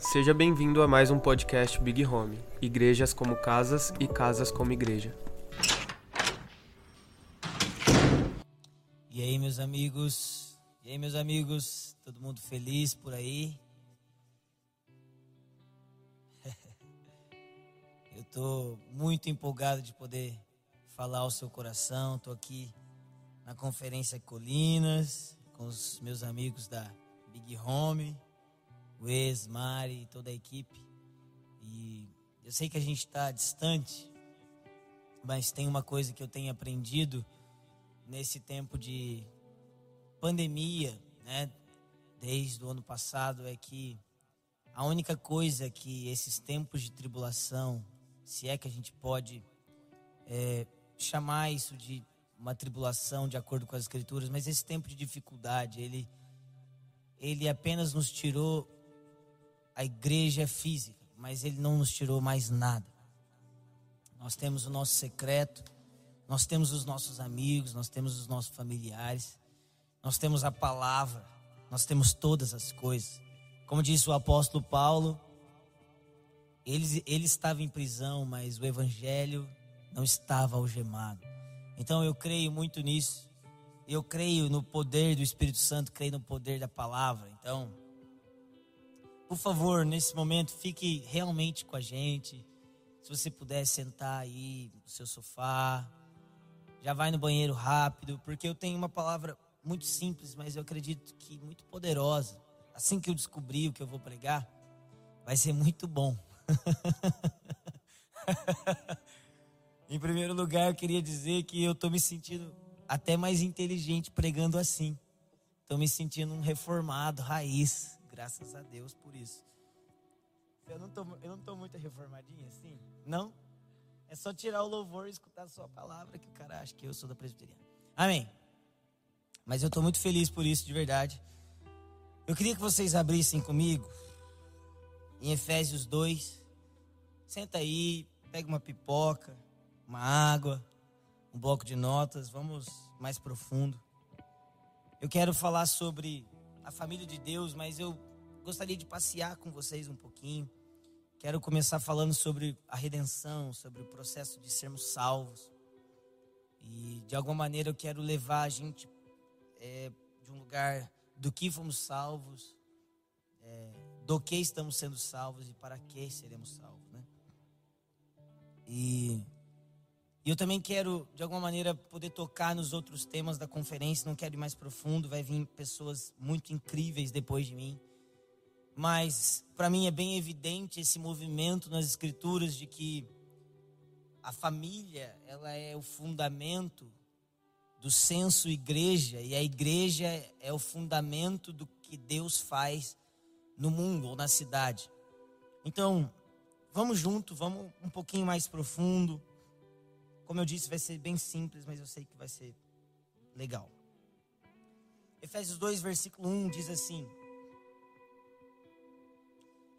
Seja bem-vindo a mais um podcast Big Home. Igrejas como casas e casas como igreja. E aí, meus amigos? E aí, meus amigos? Todo mundo feliz por aí? Eu tô muito empolgado de poder falar ao seu coração. Tô aqui na conferência Colinas com os meus amigos da Big Home, o ex, Mari, toda a equipe. E eu sei que a gente está distante, mas tem uma coisa que eu tenho aprendido nesse tempo de pandemia, né? Desde o ano passado é que a única coisa que esses tempos de tribulação, se é que a gente pode é, chamar isso de uma tribulação de acordo com as escrituras, mas esse tempo de dificuldade, ele ele apenas nos tirou a igreja física, mas ele não nos tirou mais nada. Nós temos o nosso secreto, nós temos os nossos amigos, nós temos os nossos familiares, nós temos a palavra, nós temos todas as coisas. Como disse o apóstolo Paulo, ele, ele estava em prisão, mas o evangelho não estava algemado. Então eu creio muito nisso. Eu creio no poder do Espírito Santo, creio no poder da palavra. Então, por favor, nesse momento, fique realmente com a gente. Se você puder sentar aí no seu sofá, já vai no banheiro rápido, porque eu tenho uma palavra muito simples, mas eu acredito que muito poderosa. Assim que eu descobrir o que eu vou pregar, vai ser muito bom. em primeiro lugar, eu queria dizer que eu estou me sentindo até mais inteligente pregando assim. Estou me sentindo um reformado, raiz. Graças a Deus por isso. Eu não tô, eu não tô muito reformadinho assim? Não? É só tirar o louvor e escutar a sua palavra que o cara acha que eu sou da presbiteriana. Amém. Mas eu estou muito feliz por isso, de verdade. Eu queria que vocês abrissem comigo em Efésios 2. Senta aí, pega uma pipoca, uma água um bloco de notas, vamos mais profundo. Eu quero falar sobre a família de Deus, mas eu gostaria de passear com vocês um pouquinho. Quero começar falando sobre a redenção, sobre o processo de sermos salvos. E de alguma maneira eu quero levar a gente é, de um lugar do que fomos salvos, é, do que estamos sendo salvos e para que seremos salvos, né? E eu também quero, de alguma maneira, poder tocar nos outros temas da conferência. Não quero ir mais profundo, vai vir pessoas muito incríveis depois de mim. Mas, para mim, é bem evidente esse movimento nas Escrituras de que a família ela é o fundamento do senso igreja e a igreja é o fundamento do que Deus faz no mundo ou na cidade. Então, vamos junto, vamos um pouquinho mais profundo. Como eu disse, vai ser bem simples, mas eu sei que vai ser legal. Efésios 2, versículo 1 diz assim: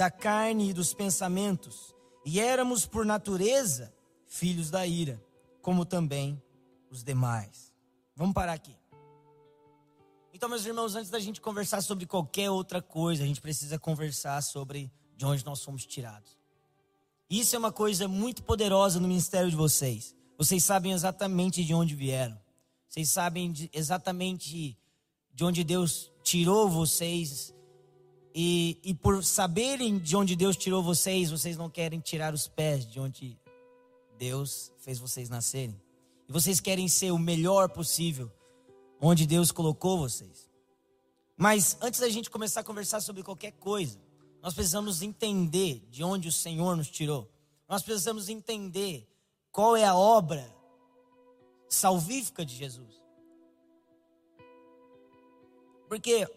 da carne e dos pensamentos, e éramos por natureza filhos da ira, como também os demais. Vamos parar aqui. Então, meus irmãos, antes da gente conversar sobre qualquer outra coisa, a gente precisa conversar sobre de onde nós fomos tirados. Isso é uma coisa muito poderosa no ministério de vocês. Vocês sabem exatamente de onde vieram. Vocês sabem de, exatamente de onde Deus tirou vocês. E, e por saberem de onde Deus tirou vocês, vocês não querem tirar os pés de onde Deus fez vocês nascerem. E vocês querem ser o melhor possível onde Deus colocou vocês. Mas antes da gente começar a conversar sobre qualquer coisa, nós precisamos entender de onde o Senhor nos tirou. Nós precisamos entender qual é a obra salvífica de Jesus. Porque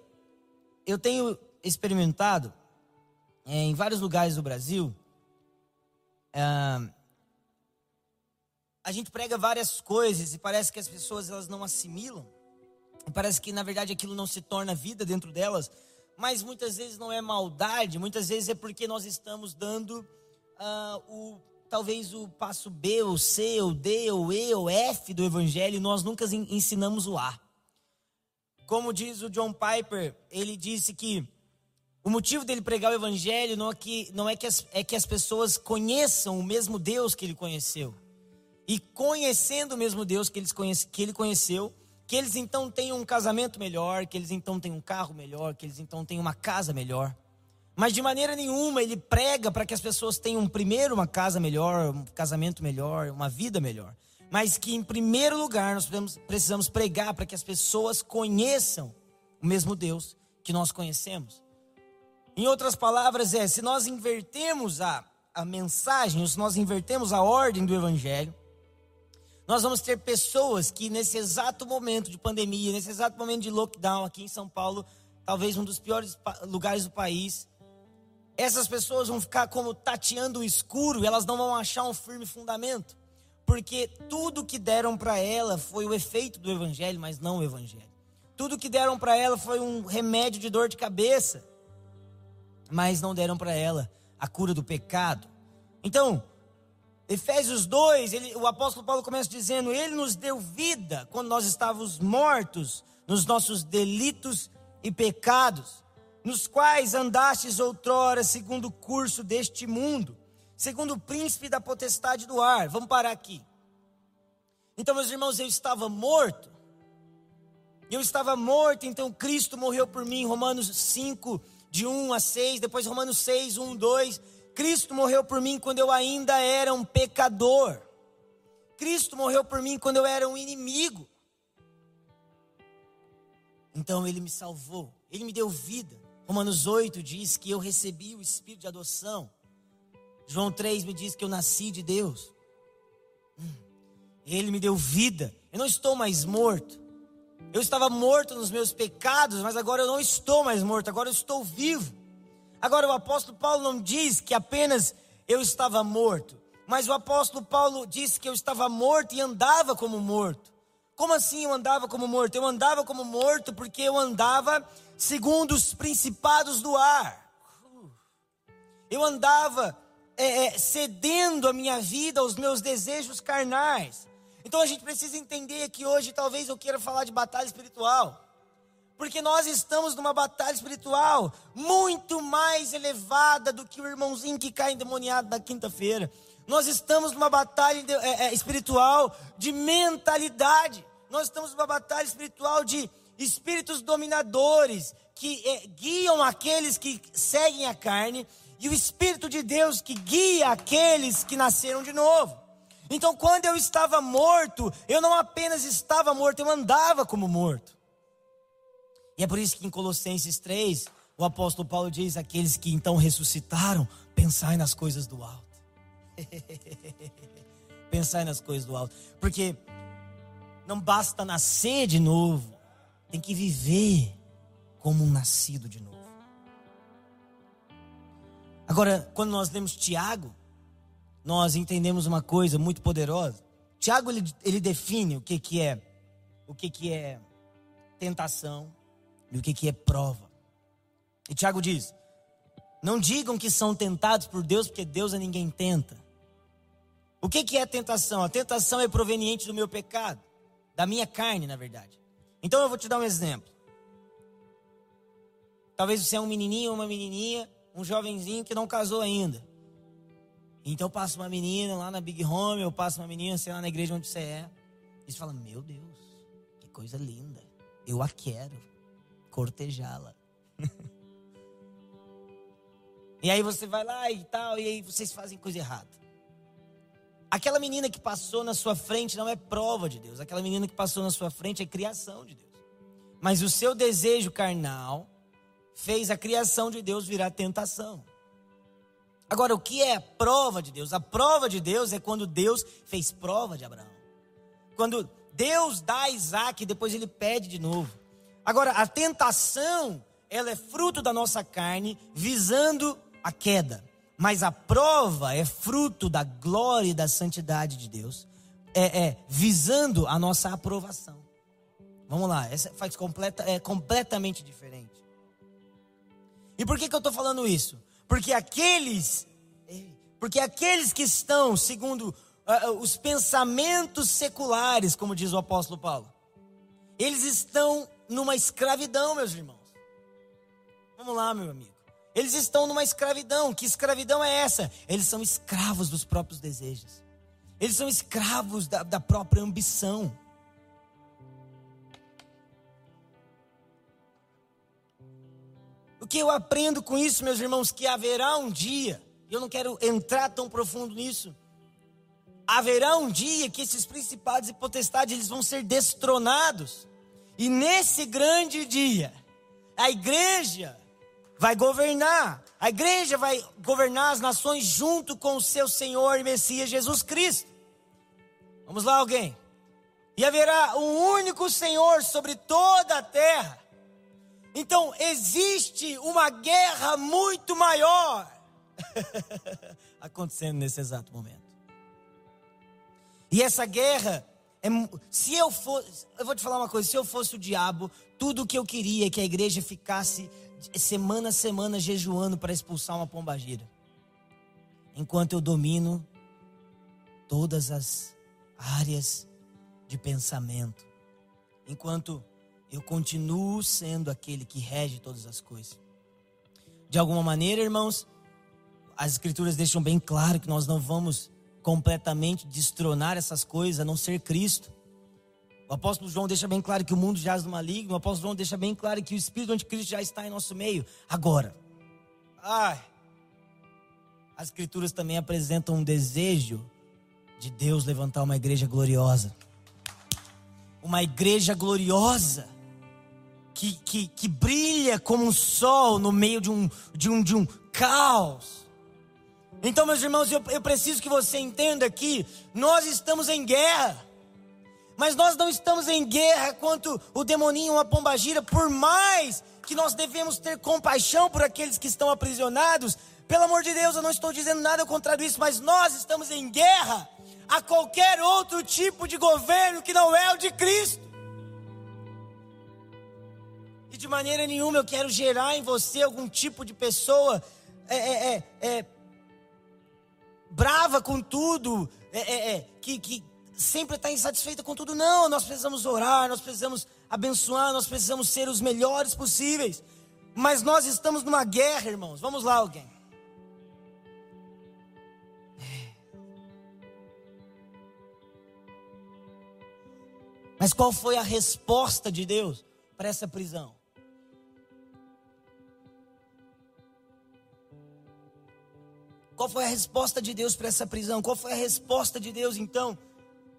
eu tenho experimentado é, em vários lugares do Brasil, é, a gente prega várias coisas e parece que as pessoas elas não assimilam. Parece que na verdade aquilo não se torna vida dentro delas, mas muitas vezes não é maldade, muitas vezes é porque nós estamos dando uh, o talvez o passo B, ou C, ou D, ou E, ou F do evangelho, e nós nunca ensinamos o A. Como diz o John Piper, ele disse que o motivo dele pregar o evangelho não é que, não é que, as, é que as pessoas conheçam o mesmo Deus que ele conheceu. E conhecendo o mesmo Deus que, eles conhece, que ele conheceu, que eles então tenham um casamento melhor, que eles então tenham um carro melhor, que eles então tenham uma casa melhor. Mas de maneira nenhuma ele prega para que as pessoas tenham primeiro uma casa melhor, um casamento melhor, uma vida melhor. Mas que em primeiro lugar nós precisamos pregar para que as pessoas conheçam o mesmo Deus que nós conhecemos. Em outras palavras, é: se nós invertemos a, a mensagem, se nós invertemos a ordem do Evangelho, nós vamos ter pessoas que nesse exato momento de pandemia, nesse exato momento de lockdown aqui em São Paulo, talvez um dos piores lugares do país, essas pessoas vão ficar como tateando o escuro, elas não vão achar um firme fundamento, porque tudo que deram para ela foi o efeito do evangelho, mas não o evangelho. Tudo que deram para ela foi um remédio de dor de cabeça, mas não deram para ela a cura do pecado. Então, Efésios 2, ele, o apóstolo Paulo começa dizendo: Ele nos deu vida quando nós estávamos mortos nos nossos delitos e pecados nos quais andastes outrora segundo o curso deste mundo, segundo o príncipe da potestade do ar. Vamos parar aqui. Então, meus irmãos, eu estava morto. Eu estava morto, então Cristo morreu por mim. Romanos 5, de 1 a 6, depois Romanos 6, 1, 2. Cristo morreu por mim quando eu ainda era um pecador. Cristo morreu por mim quando eu era um inimigo. Então ele me salvou, ele me deu vida. Romanos 8 diz que eu recebi o espírito de adoção. João 3 me diz que eu nasci de Deus. Hum. Ele me deu vida. Eu não estou mais morto. Eu estava morto nos meus pecados, mas agora eu não estou mais morto, agora eu estou vivo. Agora o apóstolo Paulo não diz que apenas eu estava morto, mas o apóstolo Paulo disse que eu estava morto e andava como morto. Como assim eu andava como morto? Eu andava como morto porque eu andava segundo os principados do ar. Eu andava é, é, cedendo a minha vida aos meus desejos carnais. Então a gente precisa entender que hoje talvez eu queira falar de batalha espiritual. Porque nós estamos numa batalha espiritual muito mais elevada do que o irmãozinho que cai endemoniado na quinta-feira. Nós estamos numa batalha é, é, espiritual de mentalidade. Nós estamos numa batalha espiritual de espíritos dominadores que é, guiam aqueles que seguem a carne e o Espírito de Deus que guia aqueles que nasceram de novo. Então, quando eu estava morto, eu não apenas estava morto, eu andava como morto. E é por isso que em Colossenses 3, o apóstolo Paulo diz: aqueles que então ressuscitaram, pensai nas coisas do alto. pensai nas coisas do alto. Porque não basta nascer de novo, tem que viver como um nascido de novo. Agora, quando nós lemos Tiago, nós entendemos uma coisa muito poderosa. Tiago ele, ele define o que, que é o que, que é tentação e o que, que é prova. E Tiago diz: Não digam que são tentados por Deus, porque Deus a ninguém tenta. O que, que é tentação? A tentação é proveniente do meu pecado, da minha carne, na verdade. Então eu vou te dar um exemplo. Talvez você é um menininho ou uma menininha, um jovenzinho que não casou ainda. Então passa uma menina lá na Big Home, eu passo uma menina, sei lá, na igreja onde você é. E você fala, meu Deus, que coisa linda. Eu a quero cortejá-la. e aí você vai lá e tal, e aí vocês fazem coisa errada. Aquela menina que passou na sua frente não é prova de Deus. Aquela menina que passou na sua frente é criação de Deus. Mas o seu desejo carnal fez a criação de Deus virar tentação. Agora, o que é a prova de Deus? A prova de Deus é quando Deus fez prova de Abraão. Quando Deus dá a Isaac, depois ele pede de novo. Agora, a tentação, ela é fruto da nossa carne, visando a queda, mas a prova é fruto da glória e da santidade de Deus, é, é visando a nossa aprovação. Vamos lá, essa faz completa, é completamente diferente. E por que, que eu estou falando isso? Porque aqueles, porque aqueles que estão segundo uh, os pensamentos seculares, como diz o apóstolo Paulo, eles estão numa escravidão, meus irmãos. Vamos lá, meu amigo. Eles estão numa escravidão. Que escravidão é essa? Eles são escravos dos próprios desejos. Eles são escravos da, da própria ambição. Que eu aprendo com isso, meus irmãos, que haverá um dia, eu não quero entrar tão profundo nisso, haverá um dia que esses principados e potestades eles vão ser destronados. E nesse grande dia, a igreja vai governar. A igreja vai governar as nações junto com o seu Senhor e Messias Jesus Cristo. Vamos lá, alguém. E haverá um único Senhor sobre toda a terra. Então, existe uma guerra muito maior. Acontecendo nesse exato momento. E essa guerra, é, se eu fosse, eu vou te falar uma coisa: se eu fosse o diabo, tudo que eu queria é que a igreja ficasse semana a semana jejuando para expulsar uma pombagira, enquanto eu domino todas as áreas de pensamento, enquanto eu continuo sendo aquele que rege todas as coisas. De alguma maneira, irmãos, as escrituras deixam bem claro que nós não vamos completamente destronar essas coisas, a não ser Cristo. O apóstolo João deixa bem claro que o mundo jaz no maligno. O apóstolo João deixa bem claro que o Espírito do Anticristo já está em nosso meio. Agora, ai, as escrituras também apresentam um desejo de Deus levantar uma igreja gloriosa. Uma igreja gloriosa que, que, que brilha como um sol no meio de um, de um, de um caos. Então, meus irmãos, eu, eu preciso que você entenda que nós estamos em guerra. Mas nós não estamos em guerra quanto o demoninho, uma pombagira, por mais que nós devemos ter compaixão por aqueles que estão aprisionados. Pelo amor de Deus, eu não estou dizendo nada contrário isso, mas nós estamos em guerra a qualquer outro tipo de governo que não é o de Cristo de maneira nenhuma eu quero gerar em você algum tipo de pessoa é, é, é, é brava com tudo, é, é, que, que sempre está insatisfeita com tudo. Não, nós precisamos orar, nós precisamos abençoar, nós precisamos ser os melhores possíveis. Mas nós estamos numa guerra, irmãos. Vamos lá, alguém. Mas qual foi a resposta de Deus para essa prisão? Qual foi a resposta de Deus para essa prisão? Qual foi a resposta de Deus então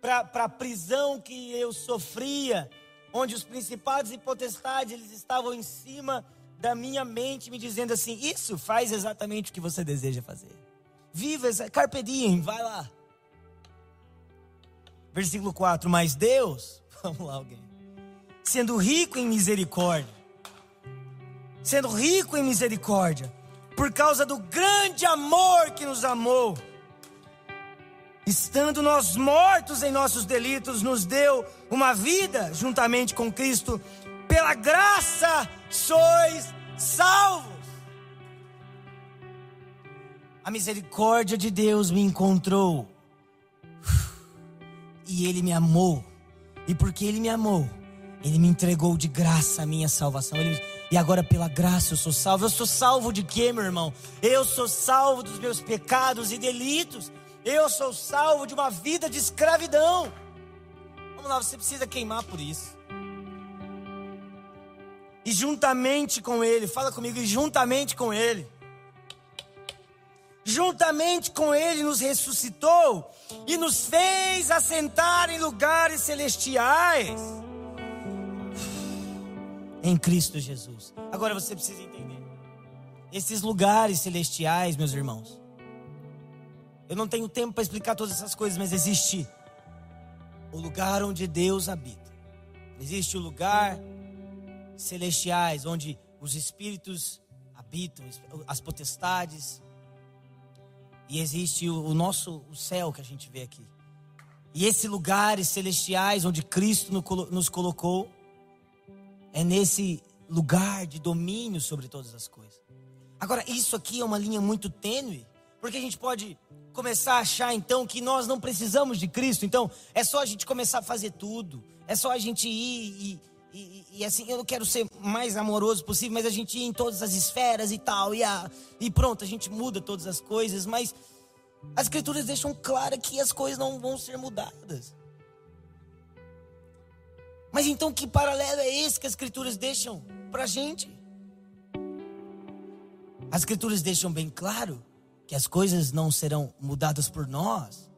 para a prisão que eu sofria, onde os principados e potestades eles estavam em cima da minha mente, me dizendo assim: Isso faz exatamente o que você deseja fazer. Viva, carpe diem, vai lá. Versículo 4: Mas Deus, vamos lá, alguém, sendo rico em misericórdia, sendo rico em misericórdia, por causa do grande amor que nos amou. Estando nós mortos em nossos delitos, nos deu uma vida juntamente com Cristo. Pela graça sois salvos. A misericórdia de Deus me encontrou. E Ele me amou. E porque Ele me amou, Ele me entregou de graça a minha salvação. Ele e agora, pela graça, eu sou salvo. Eu sou salvo de quê, meu irmão? Eu sou salvo dos meus pecados e delitos. Eu sou salvo de uma vida de escravidão. Vamos lá, você precisa queimar por isso. E juntamente com Ele, fala comigo, e juntamente com Ele. Juntamente com Ele nos ressuscitou e nos fez assentar em lugares celestiais em Cristo Jesus. Agora você precisa entender. Esses lugares celestiais, meus irmãos. Eu não tenho tempo para explicar todas essas coisas, mas existe o lugar onde Deus habita. Existe o lugar celestiais onde os espíritos habitam, as potestades. E existe o, nosso o céu que a gente vê aqui. E esses lugares celestiais onde Cristo nos colocou, é nesse lugar de domínio sobre todas as coisas. Agora, isso aqui é uma linha muito tênue, porque a gente pode começar a achar então que nós não precisamos de Cristo, então é só a gente começar a fazer tudo, é só a gente ir e, e, e assim, eu quero ser mais amoroso possível, mas a gente ir em todas as esferas e tal, e, a, e pronto, a gente muda todas as coisas, mas as escrituras deixam claro que as coisas não vão ser mudadas. Mas então que paralelo é esse que as escrituras deixam para a gente? As escrituras deixam bem claro que as coisas não serão mudadas por nós.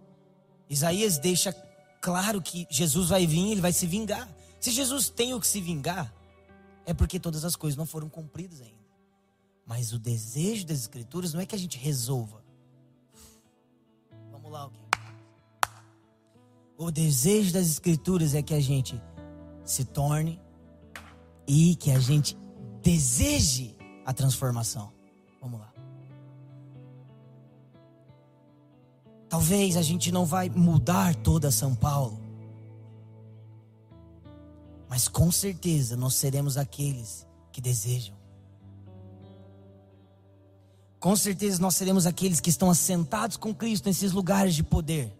Isaías deixa claro que Jesus vai vir, ele vai se vingar. Se Jesus tem o que se vingar, é porque todas as coisas não foram cumpridas ainda. Mas o desejo das escrituras não é que a gente resolva. Vamos lá, alguém. O desejo das escrituras é que a gente se torne e que a gente deseje a transformação. Vamos lá. Talvez a gente não vai mudar toda São Paulo. Mas com certeza nós seremos aqueles que desejam. Com certeza nós seremos aqueles que estão assentados com Cristo nesses lugares de poder.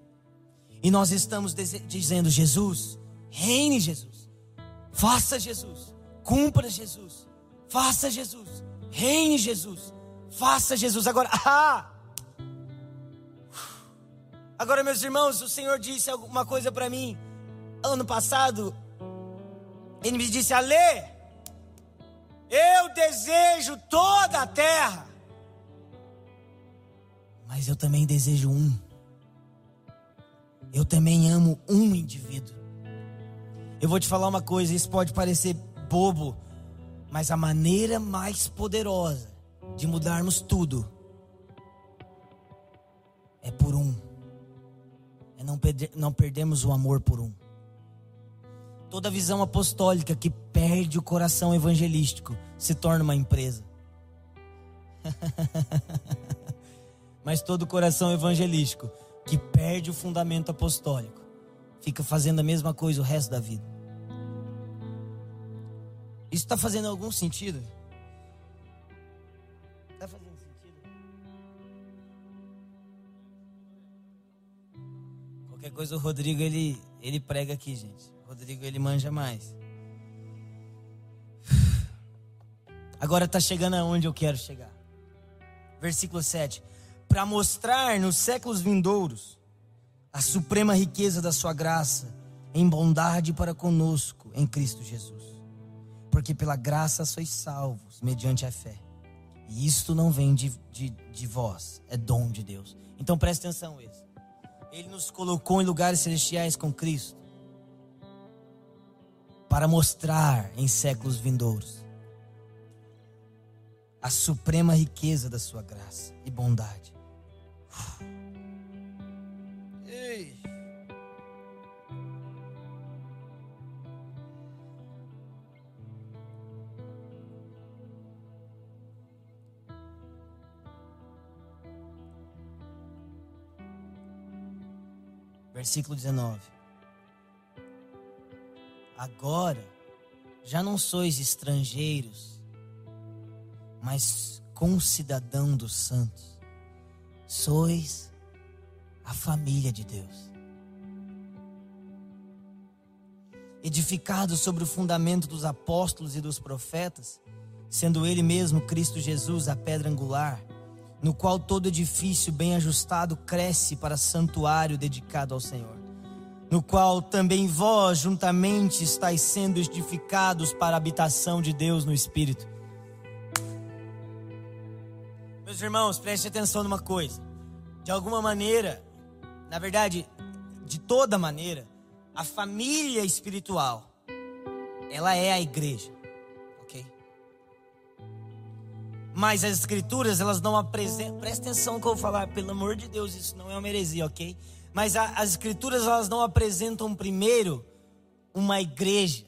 E nós estamos dizendo: Jesus, reine Jesus. Faça Jesus. Cumpra Jesus. Faça Jesus. Reine Jesus. Faça Jesus. Agora, ah! Agora, meus irmãos, o Senhor disse alguma coisa para mim. Ano passado, Ele me disse: Alê, eu desejo toda a terra. Mas eu também desejo um. Eu também amo um indivíduo. Eu vou te falar uma coisa, isso pode parecer bobo, mas a maneira mais poderosa de mudarmos tudo é por um. É não, perder, não perdermos o amor por um. Toda visão apostólica que perde o coração evangelístico se torna uma empresa. Mas todo coração evangelístico que perde o fundamento apostólico fica fazendo a mesma coisa o resto da vida. Isso está fazendo algum sentido? Está fazendo sentido? Qualquer coisa o Rodrigo ele, ele prega aqui, gente. O Rodrigo ele manja mais. Agora está chegando aonde eu quero chegar. Versículo 7. Para mostrar nos séculos vindouros a suprema riqueza da sua graça em bondade para conosco em Cristo Jesus. Porque pela graça sois salvos mediante a fé. E isto não vem de, de, de vós, é dom de Deus. Então preste atenção isso. Ele nos colocou em lugares celestiais com Cristo para mostrar em séculos vindouros a suprema riqueza da sua graça e bondade. Versículo 19. Agora já não sois estrangeiros, mas concidadão dos santos. Sois a família de Deus. Edificados sobre o fundamento dos apóstolos e dos profetas, sendo Ele mesmo Cristo Jesus a pedra angular no qual todo edifício bem ajustado cresce para santuário dedicado ao Senhor, no qual também vós juntamente estáis sendo edificados para a habitação de Deus no Espírito. Meus irmãos, preste atenção numa coisa. De alguma maneira, na verdade, de toda maneira, a família espiritual, ela é a igreja. Mas as escrituras, elas não apresentam. Presta atenção no que eu vou falar, pelo amor de Deus, isso não é uma heresia, ok? Mas a, as escrituras, elas não apresentam primeiro uma igreja.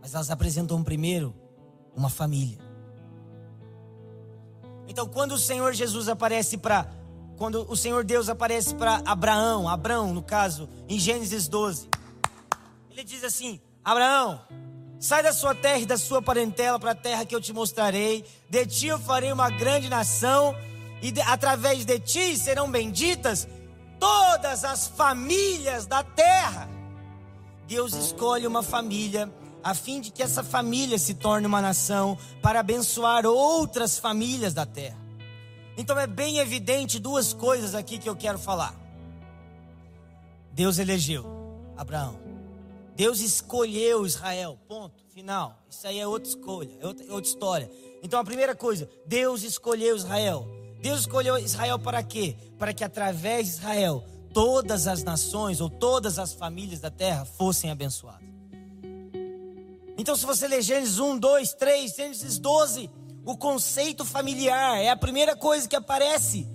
Mas elas apresentam primeiro uma família. Então, quando o Senhor Jesus aparece para quando o Senhor Deus aparece para Abraão, Abraão, no caso, em Gênesis 12, ele diz assim: Abraão, sai da sua terra e da sua parentela para a terra que eu te mostrarei. De ti eu farei uma grande nação, e de, através de ti serão benditas todas as famílias da terra. Deus escolhe uma família a fim de que essa família se torne uma nação para abençoar outras famílias da terra. Então é bem evidente duas coisas aqui que eu quero falar. Deus elegeu Abraão. Deus escolheu Israel. Ponto. Final. Isso aí é outra escolha, é outra, outra história. Então a primeira coisa, Deus escolheu Israel. Deus escolheu Israel para quê? Para que através de Israel todas as nações ou todas as famílias da terra fossem abençoadas. Então, se você ler Gênesis 1, 2, 3, Gênesis 12, o conceito familiar é a primeira coisa que aparece.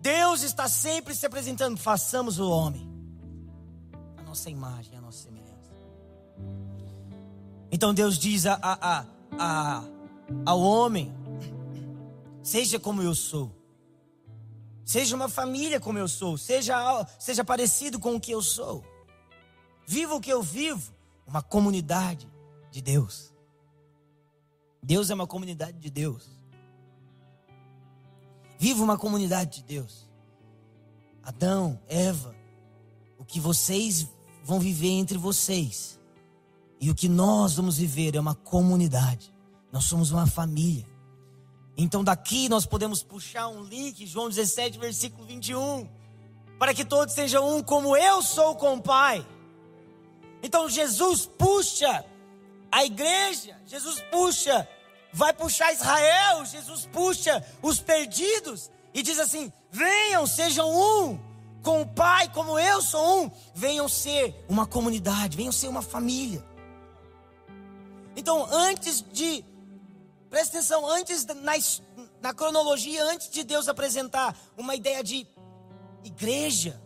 Deus está sempre se apresentando. Façamos o homem, nossa imagem, a nossa semelhança. Então Deus diz a, a, a, ao homem: seja como eu sou, seja uma família como eu sou, seja, seja parecido com o que eu sou, viva o que eu vivo uma comunidade de Deus. Deus é uma comunidade de Deus. Viva uma comunidade de Deus. Adão, Eva, o que vocês vão viver entre vocês e o que nós vamos viver é uma comunidade. Nós somos uma família. Então daqui nós podemos puxar um link, João 17, versículo 21, para que todos sejam um como eu sou com o Pai. Então Jesus puxa a igreja, Jesus puxa, vai puxar Israel, Jesus puxa os perdidos e diz assim: venham, sejam um, com o Pai, como eu sou um, venham ser uma comunidade, venham ser uma família. Então, antes de, presta atenção, antes na, na cronologia, antes de Deus apresentar uma ideia de igreja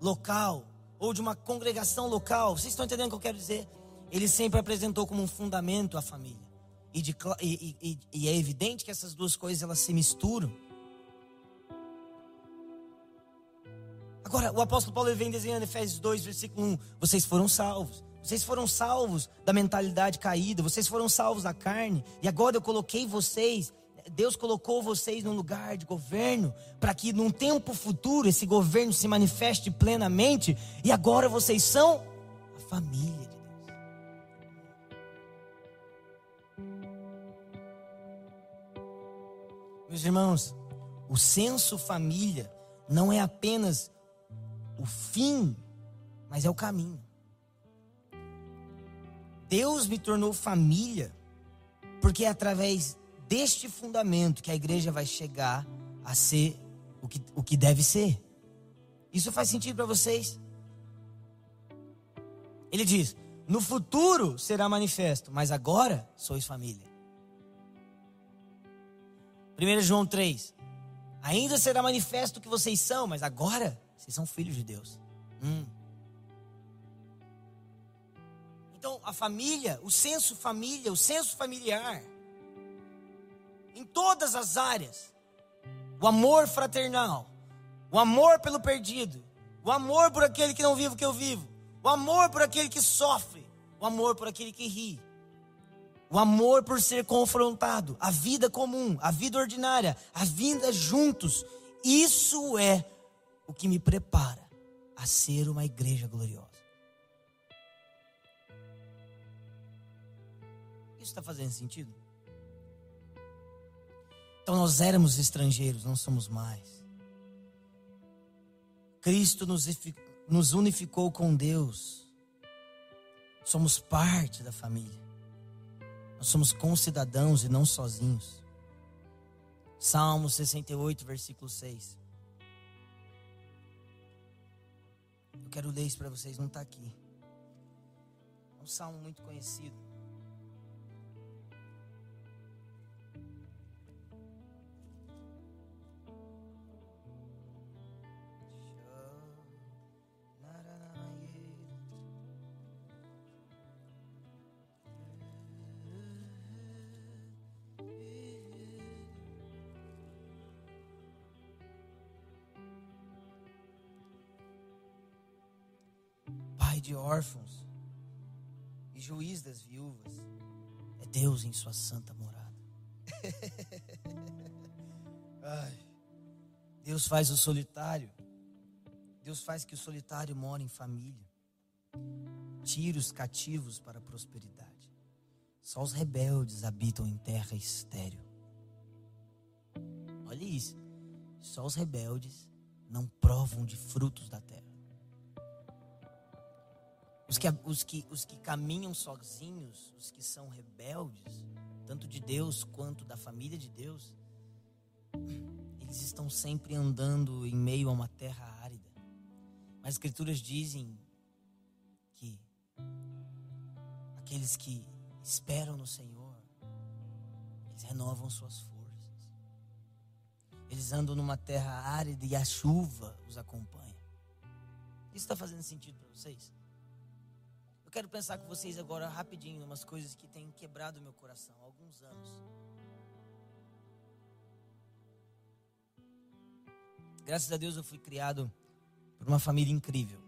local, ou de uma congregação local, vocês estão entendendo o que eu quero dizer? Ele sempre apresentou como um fundamento a família. E, de, e, e, e é evidente que essas duas coisas elas se misturam. Agora, o apóstolo Paulo vem desenhando Efésios 2, versículo 1. Vocês foram salvos. Vocês foram salvos da mentalidade caída. Vocês foram salvos da carne. E agora eu coloquei vocês Deus colocou vocês num lugar de governo para que num tempo futuro esse governo se manifeste plenamente e agora vocês são a família de Deus. Meus irmãos, o senso família não é apenas o fim, mas é o caminho. Deus me tornou família porque é através deste fundamento que a igreja vai chegar a ser o que, o que deve ser. Isso faz sentido para vocês? Ele diz: No futuro será manifesto, mas agora sois família. 1 João 3: Ainda será manifesto que vocês são, mas agora vocês são filhos de Deus. Hum. Então, a família, o senso família, o senso familiar em todas as áreas. O amor fraternal, o amor pelo perdido, o amor por aquele que não vive o que eu vivo, o amor por aquele que sofre, o amor por aquele que ri, o amor por ser confrontado, a vida comum, a vida ordinária, a vida juntos. Isso é o que me prepara a ser uma igreja gloriosa. Isso está fazendo sentido? Então nós éramos estrangeiros, não somos mais. Cristo nos, unificou com Deus. Somos parte da família. Nós somos concidadãos e não sozinhos. Salmo 68, versículo 6. Eu quero ler isso para vocês, não está aqui. É um salmo muito conhecido. De órfãos e juiz das viúvas. É Deus em sua santa morada. Ai. Deus faz o solitário. Deus faz que o solitário more em família. Tira os cativos para a prosperidade. Só os rebeldes habitam em terra estéril. Olha isso. Só os rebeldes não provam de frutos da terra. Os que, os, que, os que caminham sozinhos, os que são rebeldes, tanto de Deus quanto da família de Deus, eles estão sempre andando em meio a uma terra árida. As escrituras dizem que aqueles que esperam no Senhor, eles renovam suas forças. Eles andam numa terra árida e a chuva os acompanha. Isso está fazendo sentido para vocês? Eu quero pensar com vocês agora rapidinho umas coisas que têm quebrado meu coração há alguns anos. Graças a Deus eu fui criado por uma família incrível.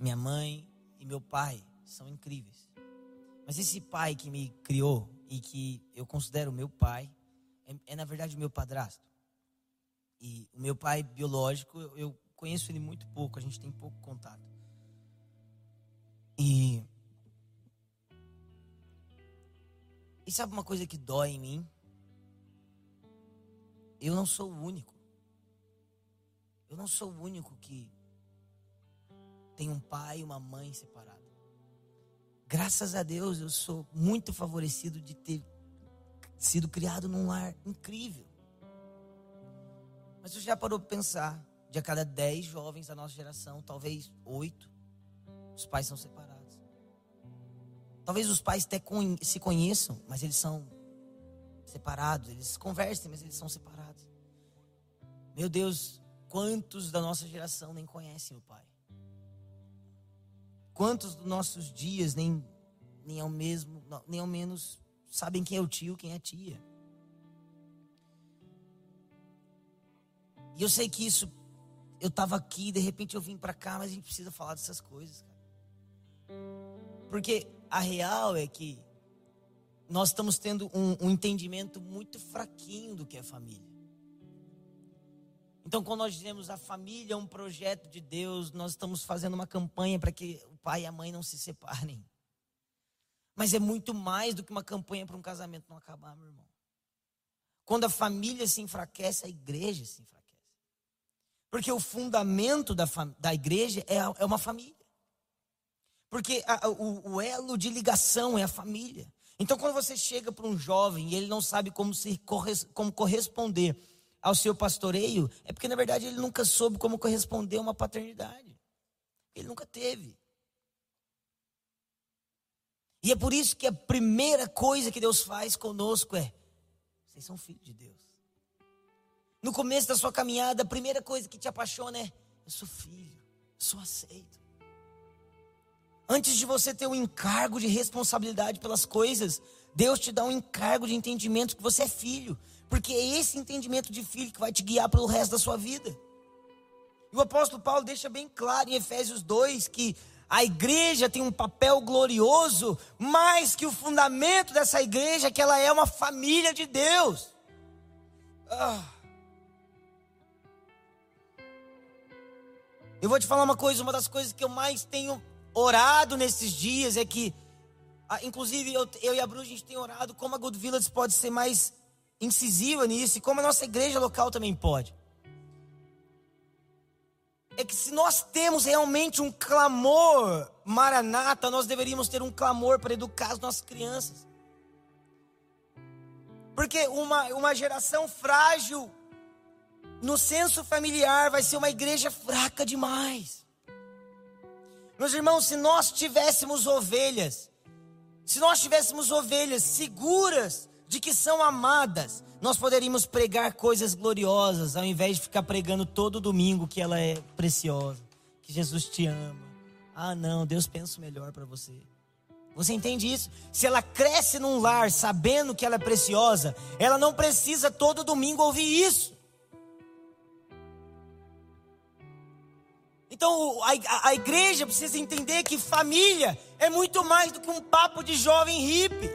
Minha mãe e meu pai são incríveis. Mas esse pai que me criou e que eu considero meu pai é, é na verdade meu padrasto. E o meu pai biológico, eu conheço ele muito pouco, a gente tem pouco contato. E. E sabe uma coisa que dói em mim? Eu não sou o único. Eu não sou o único que tem um pai e uma mãe separados. Graças a Deus eu sou muito favorecido de ter sido criado num lar incrível. Mas você já parou para pensar? De a cada dez jovens da nossa geração, talvez oito, os pais são separados. Talvez os pais até se conheçam, mas eles são separados. Eles conversem, mas eles são separados. Meu Deus, quantos da nossa geração nem conhecem o pai? Quantos dos nossos dias nem, nem ao mesmo, nem ao menos sabem quem é o tio, quem é a tia? E eu sei que isso, eu estava aqui, de repente eu vim para cá, mas a gente precisa falar dessas coisas, cara. Porque a real é que nós estamos tendo um, um entendimento muito fraquinho do que é família. Então, quando nós dizemos a família é um projeto de Deus, nós estamos fazendo uma campanha para que o pai e a mãe não se separem. Mas é muito mais do que uma campanha para um casamento não acabar, meu irmão. Quando a família se enfraquece, a igreja se enfraquece. Porque o fundamento da, da igreja é, é uma família. Porque a, o, o, elo de ligação é a família. Então, quando você chega para um jovem e ele não sabe como, se, como corresponder ao seu pastoreio, é porque, na verdade, ele nunca soube como corresponder a uma paternidade. Ele nunca teve. E é por isso que a primeira coisa que Deus faz conosco é: vocês são filhos de Deus. No começo da sua caminhada, a primeira coisa que te apaixona é: eu sou filho, eu sou aceito. Antes de você ter um encargo de responsabilidade pelas coisas, Deus te dá um encargo de entendimento que você é filho, porque é esse entendimento de filho que vai te guiar pelo resto da sua vida. E o apóstolo Paulo deixa bem claro em Efésios 2 que a igreja tem um papel glorioso, mais que o fundamento dessa igreja, que ela é uma família de Deus. Ah. Eu vou te falar uma coisa, uma das coisas que eu mais tenho orado nesses dias é que, inclusive eu, eu e a Bru, a gente tem orado como a Good Village pode ser mais incisiva nisso e como a nossa igreja local também pode. É que se nós temos realmente um clamor maranata, nós deveríamos ter um clamor para educar as nossas crianças. Porque uma, uma geração frágil no senso familiar vai ser uma igreja fraca demais. Meus irmãos, se nós tivéssemos ovelhas, se nós tivéssemos ovelhas seguras de que são amadas, nós poderíamos pregar coisas gloriosas, ao invés de ficar pregando todo domingo que ela é preciosa, que Jesus te ama. Ah, não, Deus pensa melhor para você. Você entende isso? Se ela cresce num lar sabendo que ela é preciosa, ela não precisa todo domingo ouvir isso. Então a, a igreja precisa entender que família é muito mais do que um papo de jovem hippie.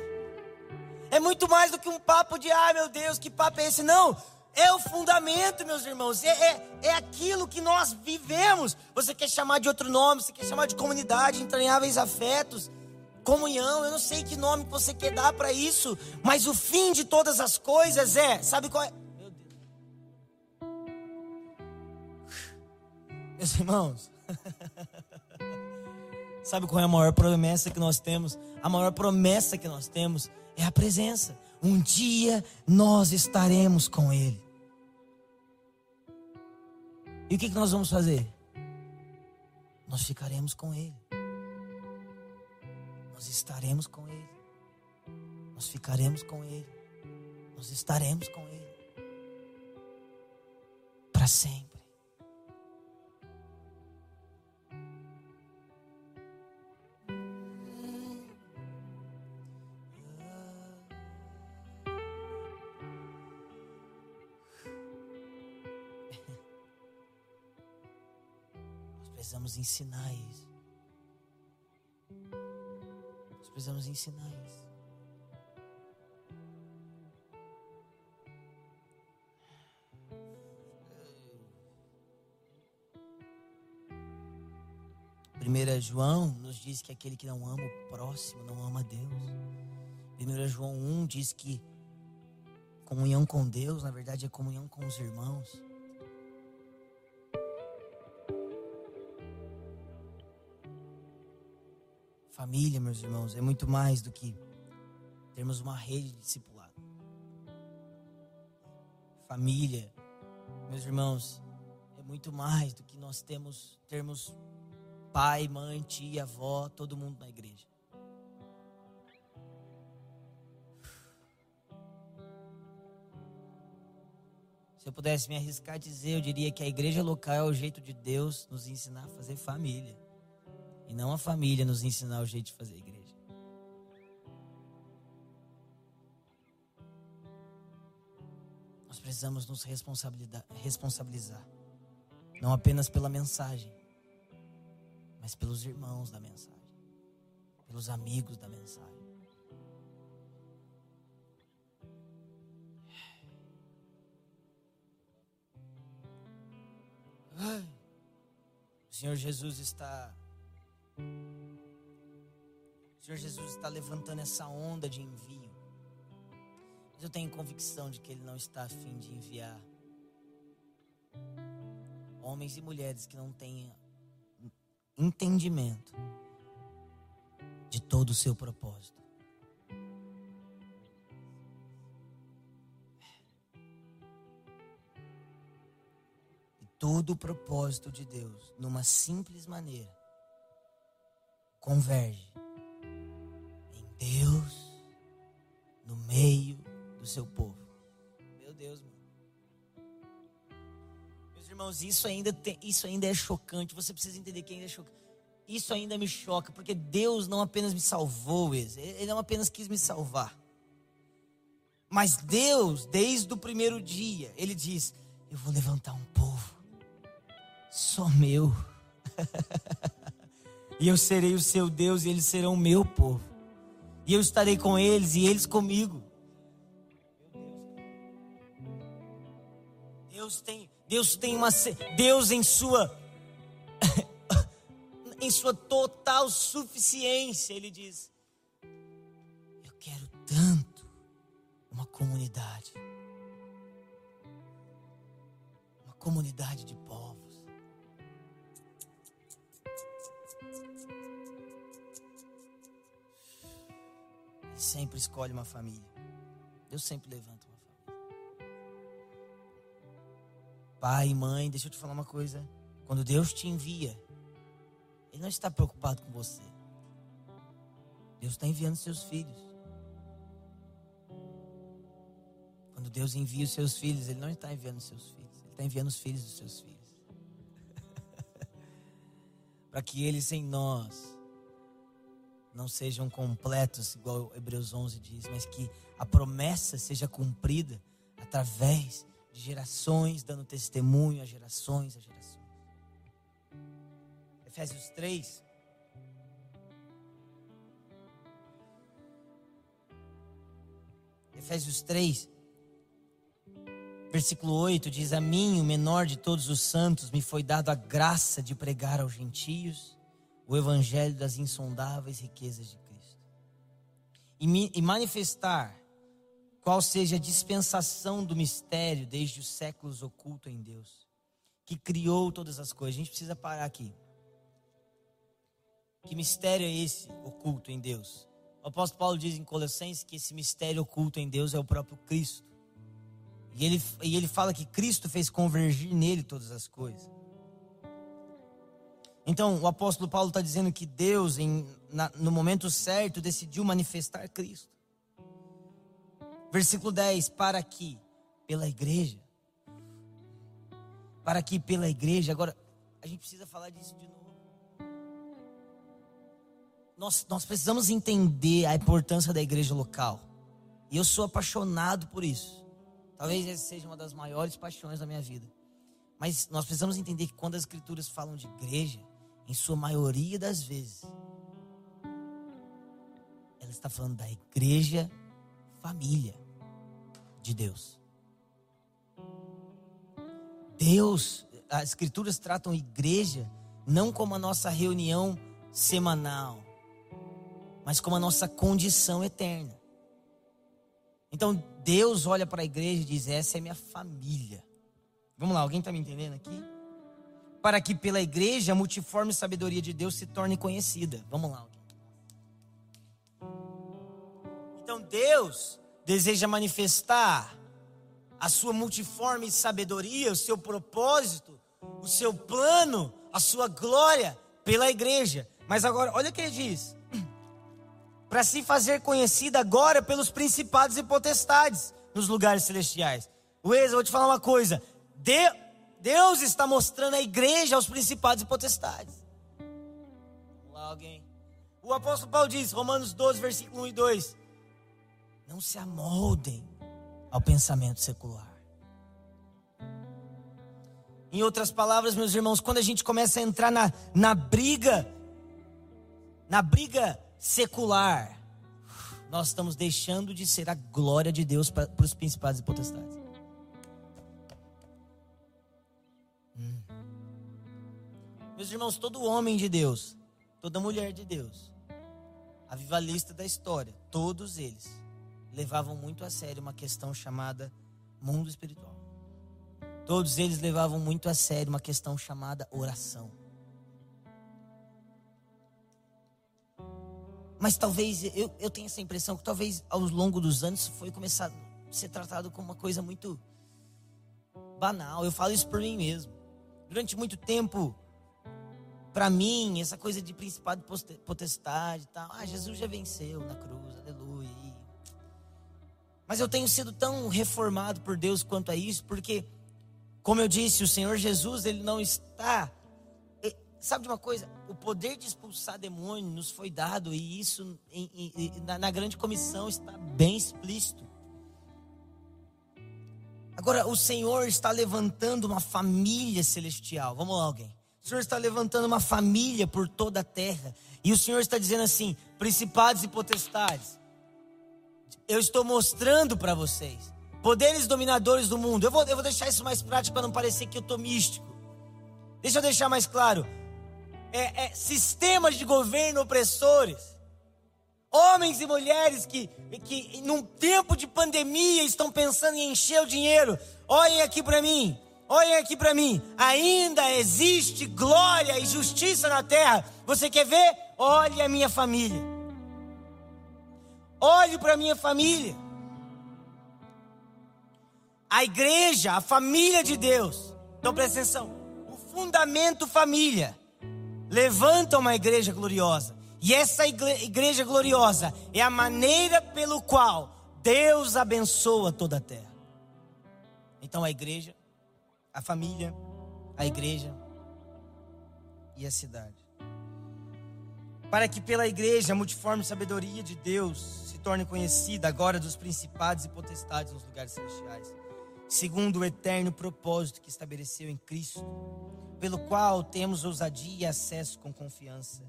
É muito mais do que um papo de, ah, meu Deus, que papo é esse? Não, é o fundamento, meus irmãos. É, é, é, aquilo que nós vivemos. Você quer chamar de outro nome, você quer chamar de comunidade, entranháveis afetos, comunhão. Eu não sei que nome você quer dar para isso. Mas o fim de todas as coisas é. Sabe qual é? Meus irmãos. sabe qual é a maior promessa que nós temos? A maior promessa que nós temos é a presença. Um dia nós estaremos com Ele. E o que, nós vamos fazer? Nós ficaremos com Ele. Nós estaremos com Ele. Nós ficaremos com Ele. Nós estaremos com Ele. Para sempre. Precisamos ensinar isso. Nós precisamos ensinar isso. Primeira João nos diz que aquele que não ama o próximo não ama Deus. Primeira João 1 diz que comunhão com Deus, na verdade, é comunhão com os irmãos. Família, meus irmãos, é muito mais do que termos uma rede de discipulado. Família, meus irmãos, é muito mais do que nós temos termos pai, mãe, tia, avó, todo mundo na igreja. Se eu pudesse me arriscar a dizer, eu diria que a igreja local é o jeito de Deus nos ensinar a fazer família. E não a família nos ensinar o jeito de fazer igreja. Nós precisamos nos responsabilizar. Não apenas pela mensagem, mas pelos irmãos da mensagem, pelos amigos da mensagem. O Senhor Jesus está o Senhor Jesus está levantando essa onda de envio. Mas eu tenho convicção de que Ele não está afim de enviar homens e mulheres que não tenham entendimento de todo o seu propósito. E todo o propósito de Deus, numa simples maneira, converge em Deus no meio do seu povo. Meu Deus. Meus irmãos, isso ainda, tem, isso ainda é chocante. Você precisa entender que ainda é chocante. Isso ainda me choca, porque Deus não apenas me salvou, Ele não apenas quis me salvar. Mas Deus, desde o primeiro dia, Ele diz: Eu vou levantar um povo, só meu. E eu serei o seu Deus e eles serão o meu povo. E eu estarei com eles e eles comigo. Deus tem, Deus tem uma Deus em sua em sua total suficiência, ele diz: Eu quero tanto uma comunidade. Uma comunidade de povos. Sempre escolhe uma família. Deus sempre levanta uma família. Pai mãe, deixa eu te falar uma coisa. Quando Deus te envia, Ele não está preocupado com você. Deus está enviando seus filhos. Quando Deus envia os seus filhos, Ele não está enviando os seus filhos. Ele está enviando os filhos dos seus filhos. Para que eles em nós não sejam completos, igual Hebreus 11 diz, mas que a promessa seja cumprida através de gerações, dando testemunho a gerações a gerações. Efésios 3. Efésios 3, versículo 8 diz: A mim, o menor de todos os santos, me foi dado a graça de pregar aos gentios o evangelho das insondáveis riquezas de Cristo e, me, e manifestar qual seja a dispensação do mistério desde os séculos oculto em Deus, que criou todas as coisas. A gente precisa parar aqui. Que mistério é esse oculto em Deus? O apóstolo Paulo diz em Colossenses que esse mistério oculto em Deus é o próprio Cristo. E ele, e ele fala que Cristo fez convergir nele todas as coisas. Então, o apóstolo Paulo está dizendo que Deus, em, na, no momento certo, decidiu manifestar Cristo. Versículo 10: Para que, pela igreja, para que pela igreja, agora, a gente precisa falar disso de novo. Nós, nós precisamos entender a importância da igreja local. E eu sou apaixonado por isso. Talvez essa seja uma das maiores paixões da minha vida. Mas nós precisamos entender que quando as escrituras falam de igreja, em sua maioria das vezes, ela está falando da igreja família de Deus. Deus, as escrituras tratam igreja não como a nossa reunião semanal, mas como a nossa condição eterna. Então Deus olha para a igreja e diz: Essa é minha família. Vamos lá, alguém está me entendendo aqui? Para que pela igreja a multiforme sabedoria de Deus se torne conhecida. Vamos lá. Então Deus deseja manifestar a sua multiforme sabedoria, o seu propósito, o seu plano, a sua glória pela igreja. Mas agora, olha o que ele diz: para se fazer conhecida agora pelos principados e potestades nos lugares celestiais. Luiz, eu vou te falar uma coisa: Deus está mostrando a igreja aos principados e potestades. Vamos lá, alguém. O apóstolo Paulo diz, Romanos 12, versículo 1 e 2: Não se amoldem ao pensamento secular. Em outras palavras, meus irmãos, quando a gente começa a entrar na, na briga, na briga secular, nós estamos deixando de ser a glória de Deus para, para os principados e potestades. Meus irmãos, todo homem de Deus, toda mulher de Deus, a viva lista da história, todos eles levavam muito a sério uma questão chamada mundo espiritual. Todos eles levavam muito a sério uma questão chamada oração. Mas talvez, eu, eu tenho essa impressão que talvez ao longo dos anos foi começar a ser tratado como uma coisa muito banal. Eu falo isso por mim mesmo. Durante muito tempo, para mim, essa coisa de principado potestade e tal, ah, Jesus já venceu na cruz, aleluia. Mas eu tenho sido tão reformado por Deus quanto a isso, porque, como eu disse, o Senhor Jesus, ele não está Sabe de uma coisa? O poder de expulsar demônio nos foi dado e isso em, em, na, na grande comissão está bem explícito. Agora, o Senhor está levantando uma família celestial. Vamos lá, alguém. O Senhor está levantando uma família por toda a terra. E o Senhor está dizendo assim: principados e potestades, eu estou mostrando para vocês, poderes dominadores do mundo. Eu vou, eu vou deixar isso mais prático para não parecer que eu estou místico. Deixa eu deixar mais claro é, é, sistemas de governo opressores, homens e mulheres que, que, num tempo de pandemia, estão pensando em encher o dinheiro. Olhem aqui para mim, olhem aqui para mim. Ainda existe glória e justiça na terra. Você quer ver? Olhe a minha família. Olhe para a minha família. A igreja, a família de Deus. Então presta atenção. O fundamento família levanta uma igreja gloriosa. E essa igreja gloriosa é a maneira pelo qual Deus abençoa toda a terra. Então a igreja, a família, a igreja e a cidade. Para que pela igreja a multiforme sabedoria de Deus se torne conhecida agora dos principados e potestades nos lugares celestiais, segundo o eterno propósito que estabeleceu em Cristo pelo qual temos ousadia e acesso com confiança.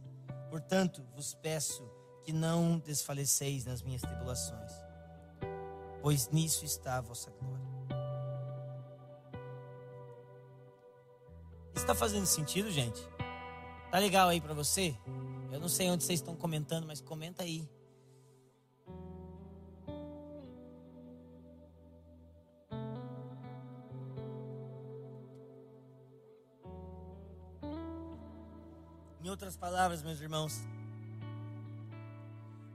Portanto, vos peço que não desfaleceis nas minhas tribulações, pois nisso está a vossa glória. Está fazendo sentido, gente? Tá legal aí para você? Eu não sei onde vocês estão comentando, mas comenta aí. Em outras palavras, meus irmãos,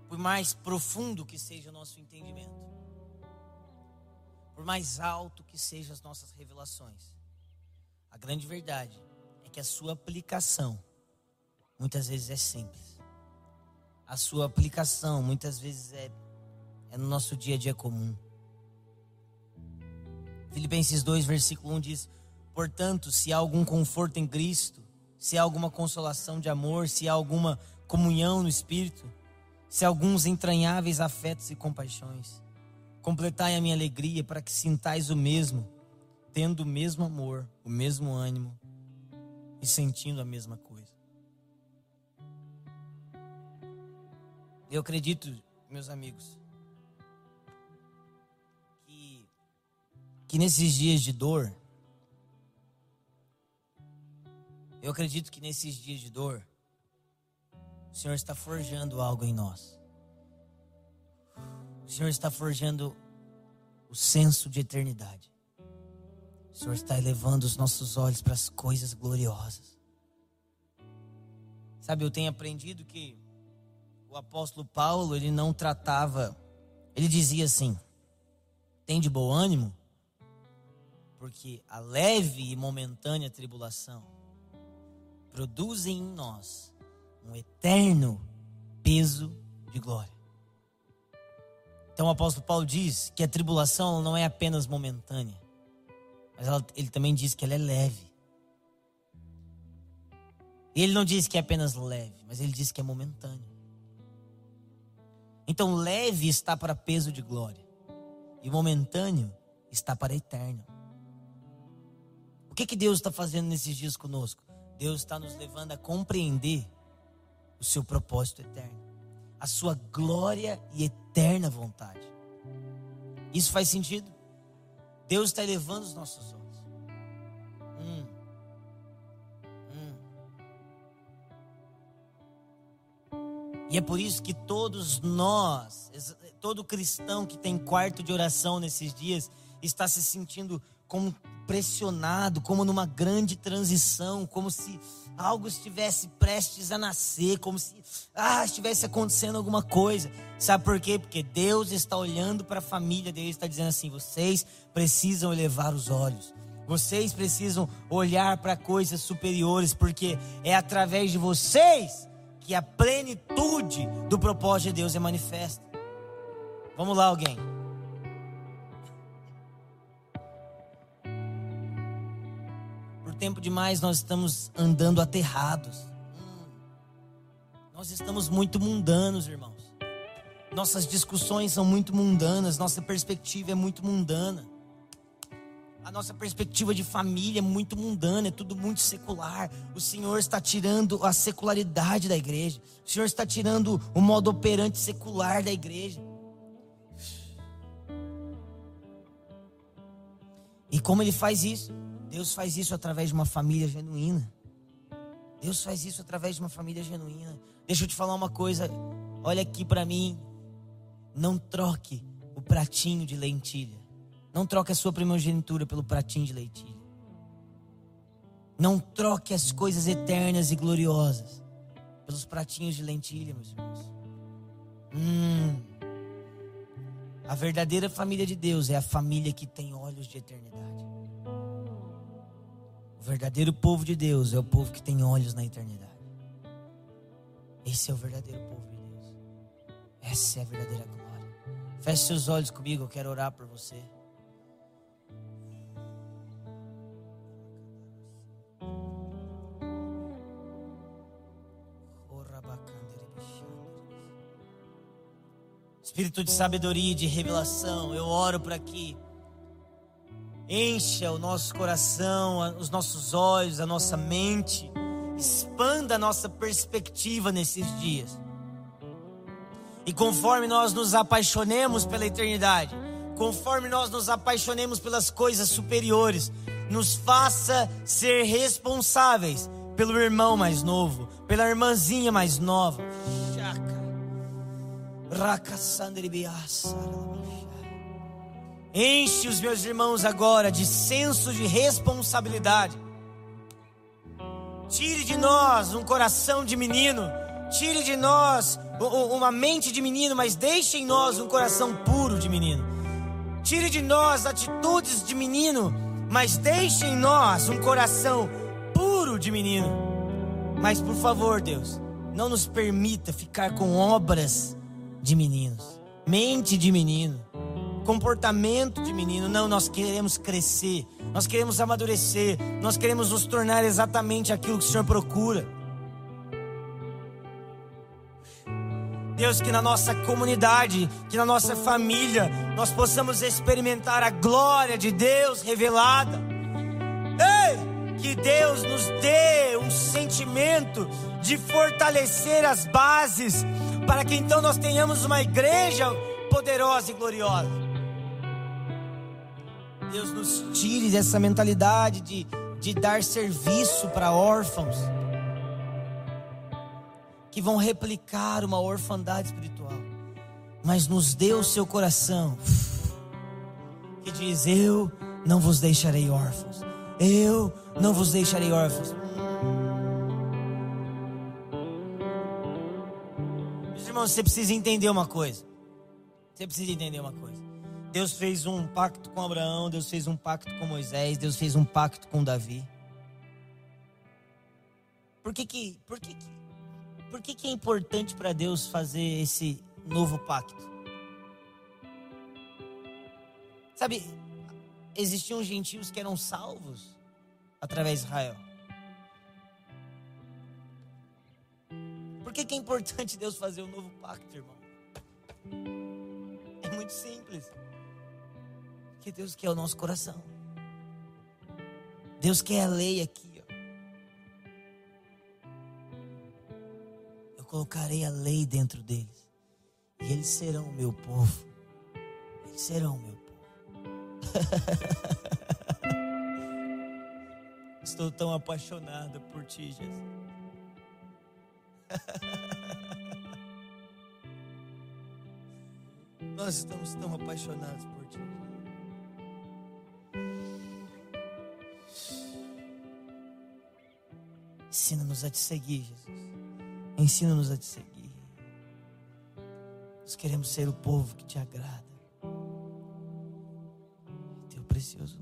por mais profundo que seja o nosso entendimento, por mais alto que sejam as nossas revelações, a grande verdade é que a sua aplicação muitas vezes é simples. A sua aplicação muitas vezes é, é no nosso dia a dia comum. Filipenses 2, versículo 1 diz: Portanto, se há algum conforto em Cristo, se há alguma consolação de amor, se há alguma comunhão no Espírito, se há alguns entranháveis afetos e compaixões, completai a minha alegria para que sintais o mesmo tendo o mesmo amor, o mesmo ânimo e sentindo a mesma coisa. Eu acredito, meus amigos, que, que nesses dias de dor, eu acredito que nesses dias de dor, o Senhor está forjando algo em nós. O Senhor está forjando o senso de eternidade. Senhor está elevando os nossos olhos para as coisas gloriosas. Sabe, eu tenho aprendido que o apóstolo Paulo, ele não tratava, ele dizia assim: tem de bom ânimo, porque a leve e momentânea tribulação produzem em nós um eterno peso de glória. Então o apóstolo Paulo diz que a tribulação não é apenas momentânea, mas ela, ele também diz que ela é leve. E ele não diz que é apenas leve, mas ele diz que é momentâneo. Então, leve está para peso de glória, e momentâneo está para eterno. O que, que Deus está fazendo nesses dias conosco? Deus está nos levando a compreender o seu propósito eterno, a sua glória e eterna vontade. Isso faz sentido? Deus está elevando os nossos olhos. Hum. Hum. E é por isso que todos nós, todo cristão que tem quarto de oração nesses dias, está se sentindo como pressionado, como numa grande transição, como se algo estivesse prestes a nascer, como se ah, estivesse acontecendo alguma coisa. Sabe por quê? Porque Deus está olhando para a família dele, está dizendo assim: vocês precisam elevar os olhos. Vocês precisam olhar para coisas superiores, porque é através de vocês que a plenitude do propósito de Deus é manifesta. Vamos lá, alguém. Tempo demais nós estamos andando aterrados. Nós estamos muito mundanos, irmãos. Nossas discussões são muito mundanas, nossa perspectiva é muito mundana. A nossa perspectiva de família é muito mundana, é tudo muito secular. O Senhor está tirando a secularidade da igreja. O Senhor está tirando o modo operante secular da igreja. E como ele faz isso? Deus faz isso através de uma família genuína. Deus faz isso através de uma família genuína. Deixa eu te falar uma coisa. Olha aqui para mim. Não troque o pratinho de lentilha. Não troque a sua primogenitura pelo pratinho de lentilha. Não troque as coisas eternas e gloriosas pelos pratinhos de lentilha, meus irmãos. Hum. A verdadeira família de Deus é a família que tem olhos de eternidade. O verdadeiro povo de Deus é o povo que tem olhos na eternidade. Esse é o verdadeiro povo de Deus. Essa é a verdadeira glória. Feche seus olhos comigo, eu quero orar por você. Espírito de sabedoria e de revelação, eu oro para que Encha o nosso coração, os nossos olhos, a nossa mente. Expanda a nossa perspectiva nesses dias. E conforme nós nos apaixonemos pela eternidade, conforme nós nos apaixonemos pelas coisas superiores, nos faça ser responsáveis pelo irmão mais novo, pela irmãzinha mais nova. Enche os meus irmãos agora de senso de responsabilidade. Tire de nós um coração de menino. Tire de nós uma mente de menino, mas deixe em nós um coração puro de menino. Tire de nós atitudes de menino, mas deixe em nós um coração puro de menino. Mas por favor, Deus, não nos permita ficar com obras de meninos, mente de menino comportamento de menino. Não, nós queremos crescer, nós queremos amadurecer, nós queremos nos tornar exatamente aquilo que o Senhor procura. Deus, que na nossa comunidade, que na nossa família, nós possamos experimentar a glória de Deus revelada. Ei, que Deus nos dê um sentimento de fortalecer as bases, para que então nós tenhamos uma igreja poderosa e gloriosa. Deus nos tire dessa mentalidade de, de dar serviço para órfãos que vão replicar uma orfandade espiritual, mas nos dê o seu coração que diz: Eu não vos deixarei órfãos, eu não vos deixarei órfãos. Meus irmãos, você precisa entender uma coisa. Você precisa entender uma coisa. Deus fez um pacto com Abraão, Deus fez um pacto com Moisés, Deus fez um pacto com Davi. Por que que, por que, que, por que, que é importante para Deus fazer esse novo pacto? Sabe, existiam gentios que eram salvos através de Israel. Por que, que é importante Deus fazer o um novo pacto, irmão? É muito simples. Porque Deus quer o nosso coração. Deus quer a lei aqui. Ó. Eu colocarei a lei dentro deles. E eles serão o meu povo. Eles serão o meu povo. Estou tão apaixonada por ti, Jesus. Nós estamos tão apaixonados por Ensina-nos a te seguir, Jesus. Ensina-nos a te seguir. Nós queremos ser o povo que te agrada. Teu precioso.